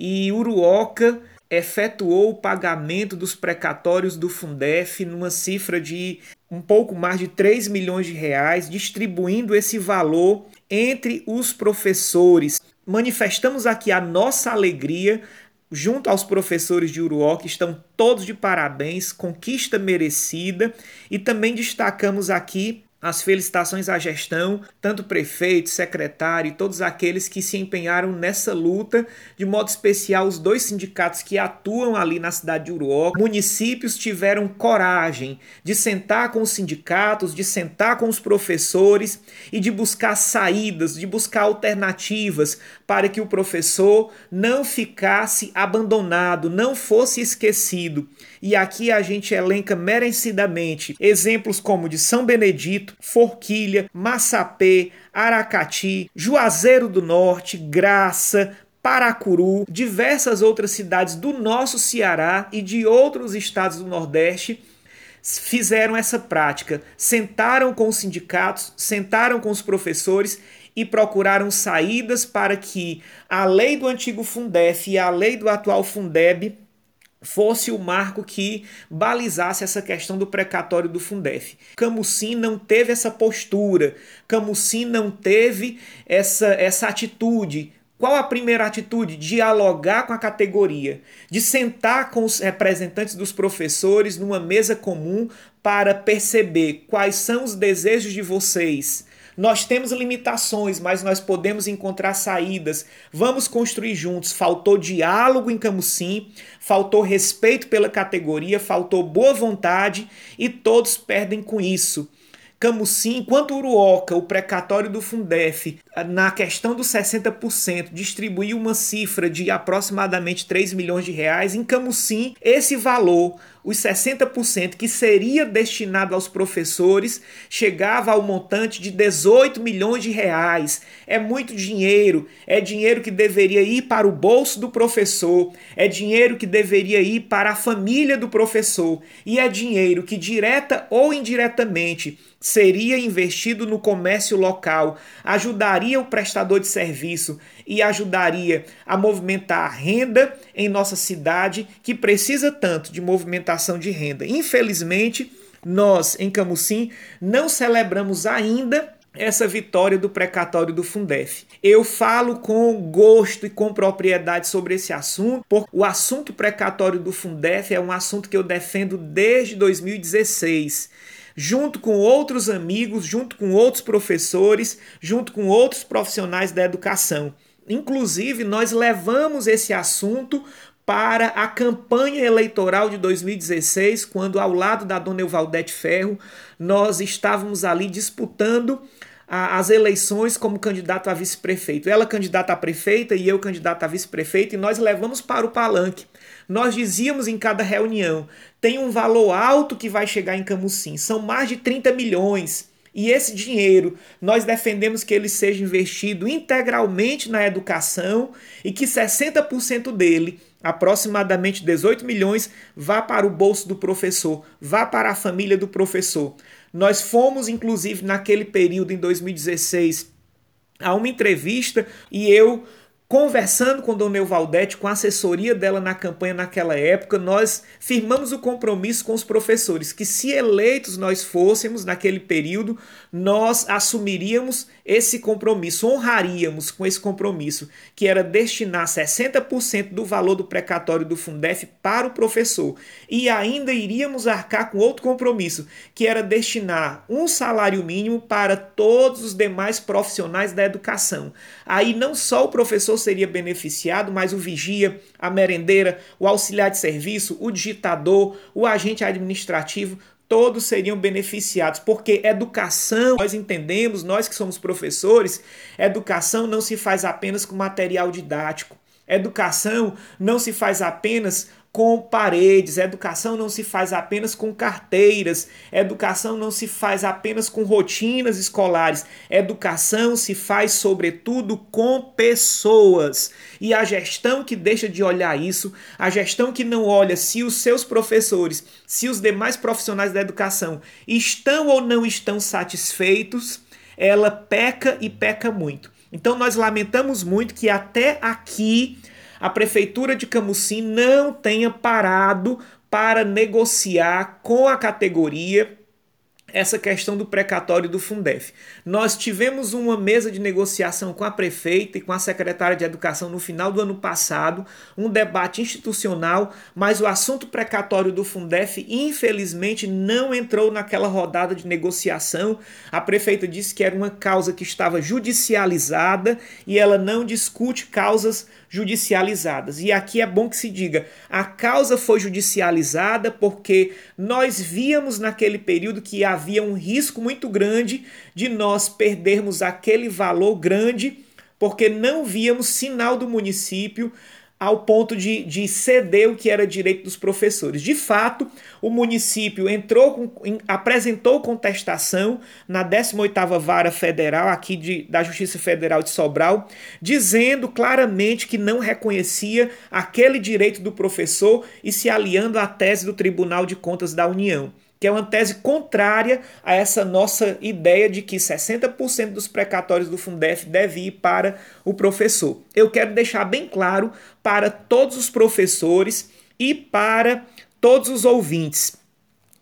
e Uruoca efetuou o pagamento dos precatórios do Fundef numa cifra de um pouco mais de 3 milhões de reais, distribuindo esse valor entre os professores. Manifestamos aqui a nossa alegria junto aos professores de Uruó, que estão todos de parabéns, conquista merecida, e também destacamos aqui as felicitações à gestão, tanto prefeito, secretário e todos aqueles que se empenharam nessa luta, de modo especial os dois sindicatos que atuam ali na cidade de Uruó. Municípios tiveram coragem de sentar com os sindicatos, de sentar com os professores e de buscar saídas, de buscar alternativas para que o professor não ficasse abandonado, não fosse esquecido. E aqui a gente elenca merecidamente exemplos como de São Benedito, Forquilha, Massapê, Aracati, Juazeiro do Norte, Graça, Paracuru, diversas outras cidades do nosso Ceará e de outros estados do Nordeste fizeram essa prática. Sentaram com os sindicatos, sentaram com os professores e procuraram saídas para que a lei do antigo Fundef e a lei do atual Fundeb fosse o marco que balizasse essa questão do precatório do Fundef. Camusim não teve essa postura, Camusim não teve essa, essa atitude. Qual a primeira atitude? Dialogar com a categoria, de sentar com os representantes dos professores numa mesa comum para perceber quais são os desejos de vocês, nós temos limitações, mas nós podemos encontrar saídas. Vamos construir juntos. Faltou diálogo em Camusim, faltou respeito pela categoria, faltou boa vontade e todos perdem com isso. Camusim, enquanto Uruoca, o precatório do Fundef, na questão dos 60%, distribuiu uma cifra de aproximadamente 3 milhões de reais, em Camusim, esse valor os 60% que seria destinado aos professores chegava ao montante de 18 milhões de reais. É muito dinheiro, é dinheiro que deveria ir para o bolso do professor, é dinheiro que deveria ir para a família do professor e é dinheiro que direta ou indiretamente seria investido no comércio local, ajudaria o prestador de serviço e ajudaria a movimentar a renda em nossa cidade, que precisa tanto de movimentação de renda. Infelizmente, nós em Camusim não celebramos ainda essa vitória do precatório do Fundef. Eu falo com gosto e com propriedade sobre esse assunto, porque o assunto precatório do Fundef é um assunto que eu defendo desde 2016 junto com outros amigos, junto com outros professores, junto com outros profissionais da educação. Inclusive, nós levamos esse assunto para a campanha eleitoral de 2016, quando ao lado da dona Euvaldete Ferro, nós estávamos ali disputando as eleições como candidato a vice-prefeito. Ela candidata a prefeita e eu candidato a vice-prefeito, e nós levamos para o palanque. Nós dizíamos em cada reunião: tem um valor alto que vai chegar em Camusim, são mais de 30 milhões. E esse dinheiro nós defendemos que ele seja investido integralmente na educação e que 60% dele, aproximadamente 18 milhões, vá para o bolso do professor, vá para a família do professor. Nós fomos, inclusive, naquele período, em 2016, a uma entrevista e eu Conversando com Dona Euvaldete, com a assessoria dela na campanha naquela época, nós firmamos o compromisso com os professores que, se eleitos nós fôssemos naquele período, nós assumiríamos esse compromisso, honraríamos com esse compromisso, que era destinar 60% do valor do precatório do Fundef para o professor. E ainda iríamos arcar com outro compromisso, que era destinar um salário mínimo para todos os demais profissionais da educação. Aí não só o professor seria beneficiado, mas o vigia, a merendeira, o auxiliar de serviço, o digitador, o agente administrativo, todos seriam beneficiados, porque educação, nós entendemos, nós que somos professores, educação não se faz apenas com material didático. Educação não se faz apenas com paredes, educação não se faz apenas com carteiras, educação não se faz apenas com rotinas escolares, educação se faz sobretudo com pessoas. E a gestão que deixa de olhar isso, a gestão que não olha se os seus professores, se os demais profissionais da educação estão ou não estão satisfeitos, ela peca e peca muito. Então nós lamentamos muito que até aqui a prefeitura de Camusim não tenha parado para negociar com a categoria essa questão do precatório do Fundef. Nós tivemos uma mesa de negociação com a prefeita e com a secretária de Educação no final do ano passado, um debate institucional, mas o assunto precatório do Fundef infelizmente não entrou naquela rodada de negociação. A prefeita disse que era uma causa que estava judicializada e ela não discute causas judicializadas. E aqui é bom que se diga, a causa foi judicializada porque nós víamos naquele período que havia havia um risco muito grande de nós perdermos aquele valor grande, porque não víamos sinal do município ao ponto de, de ceder o que era direito dos professores. De fato, o município entrou com, apresentou contestação na 18ª Vara Federal aqui de, da Justiça Federal de Sobral, dizendo claramente que não reconhecia aquele direito do professor e se aliando à tese do Tribunal de Contas da União que é uma tese contrária a essa nossa ideia de que 60% dos precatórios do Fundef deve ir para o professor. Eu quero deixar bem claro para todos os professores e para todos os ouvintes.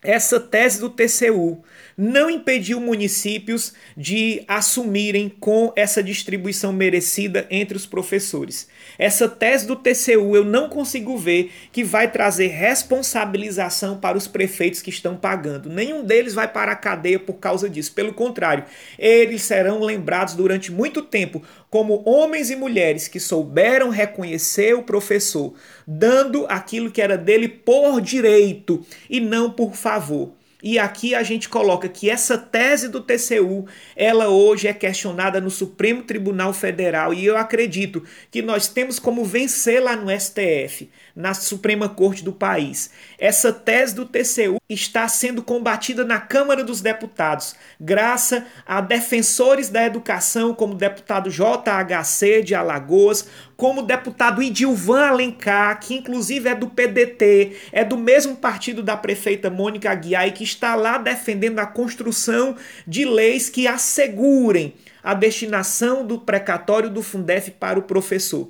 Essa tese do TCU não impediu municípios de assumirem com essa distribuição merecida entre os professores. Essa tese do TCU eu não consigo ver que vai trazer responsabilização para os prefeitos que estão pagando. Nenhum deles vai para a cadeia por causa disso. Pelo contrário, eles serão lembrados durante muito tempo como homens e mulheres que souberam reconhecer o professor, dando aquilo que era dele por direito e não por favor. E aqui a gente coloca que essa tese do TCU, ela hoje é questionada no Supremo Tribunal Federal e eu acredito que nós temos como vencer lá no STF, na Suprema Corte do país. Essa tese do TCU está sendo combatida na Câmara dos Deputados, graças a defensores da educação como o deputado JHC de Alagoas, como o deputado Idilvan Alencar, que inclusive é do PDT, é do mesmo partido da prefeita Mônica Aguiar e que está lá defendendo a construção de leis que assegurem a destinação do precatório do Fundef para o professor.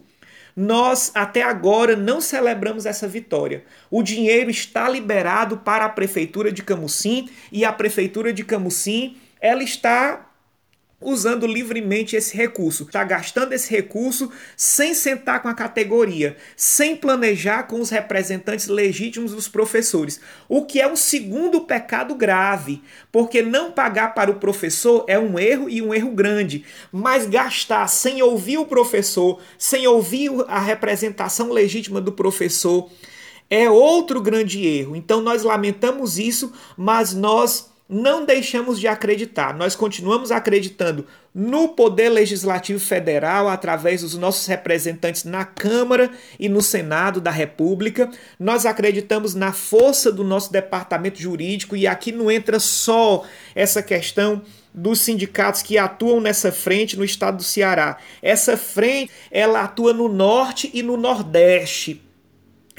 Nós até agora não celebramos essa vitória. O dinheiro está liberado para a prefeitura de Camusim e a prefeitura de Camusim ela está usando livremente esse recurso, está gastando esse recurso sem sentar com a categoria, sem planejar com os representantes legítimos dos professores, o que é um segundo pecado grave, porque não pagar para o professor é um erro e um erro grande, mas gastar sem ouvir o professor, sem ouvir a representação legítima do professor, é outro grande erro. Então nós lamentamos isso, mas nós não deixamos de acreditar. Nós continuamos acreditando no Poder Legislativo Federal através dos nossos representantes na Câmara e no Senado da República. Nós acreditamos na força do nosso departamento jurídico e aqui não entra só essa questão dos sindicatos que atuam nessa frente no estado do Ceará. Essa frente, ela atua no norte e no nordeste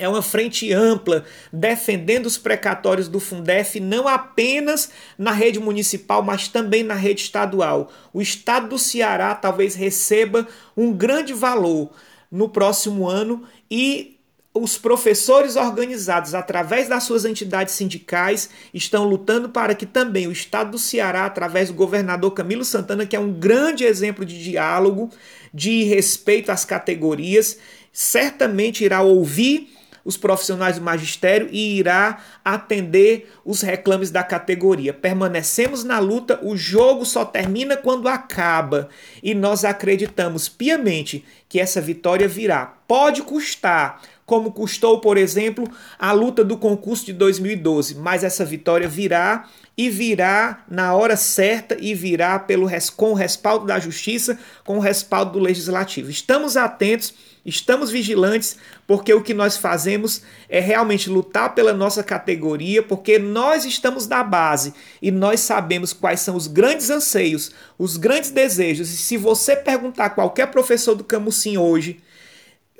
é uma frente ampla defendendo os precatórios do Fundef não apenas na rede municipal, mas também na rede estadual. O estado do Ceará talvez receba um grande valor no próximo ano e os professores organizados através das suas entidades sindicais estão lutando para que também o estado do Ceará, através do governador Camilo Santana, que é um grande exemplo de diálogo, de respeito às categorias, certamente irá ouvir os profissionais do magistério e irá atender os reclames da categoria. Permanecemos na luta, o jogo só termina quando acaba e nós acreditamos piamente que essa vitória virá. Pode custar, como custou, por exemplo, a luta do concurso de 2012, mas essa vitória virá e virá na hora certa e virá pelo com o respaldo da justiça, com o respaldo do legislativo. Estamos atentos Estamos vigilantes porque o que nós fazemos é realmente lutar pela nossa categoria, porque nós estamos na base e nós sabemos quais são os grandes anseios, os grandes desejos. E se você perguntar a qualquer professor do Camusim hoje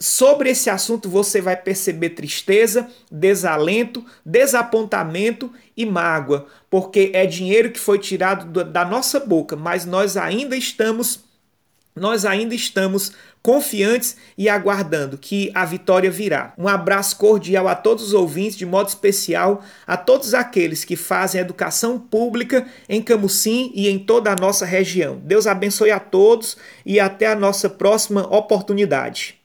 sobre esse assunto, você vai perceber tristeza, desalento, desapontamento e mágoa, porque é dinheiro que foi tirado da nossa boca, mas nós ainda estamos nós ainda estamos confiantes e aguardando que a vitória virá. Um abraço cordial a todos os ouvintes, de modo especial a todos aqueles que fazem educação pública em Camusim e em toda a nossa região. Deus abençoe a todos e até a nossa próxima oportunidade.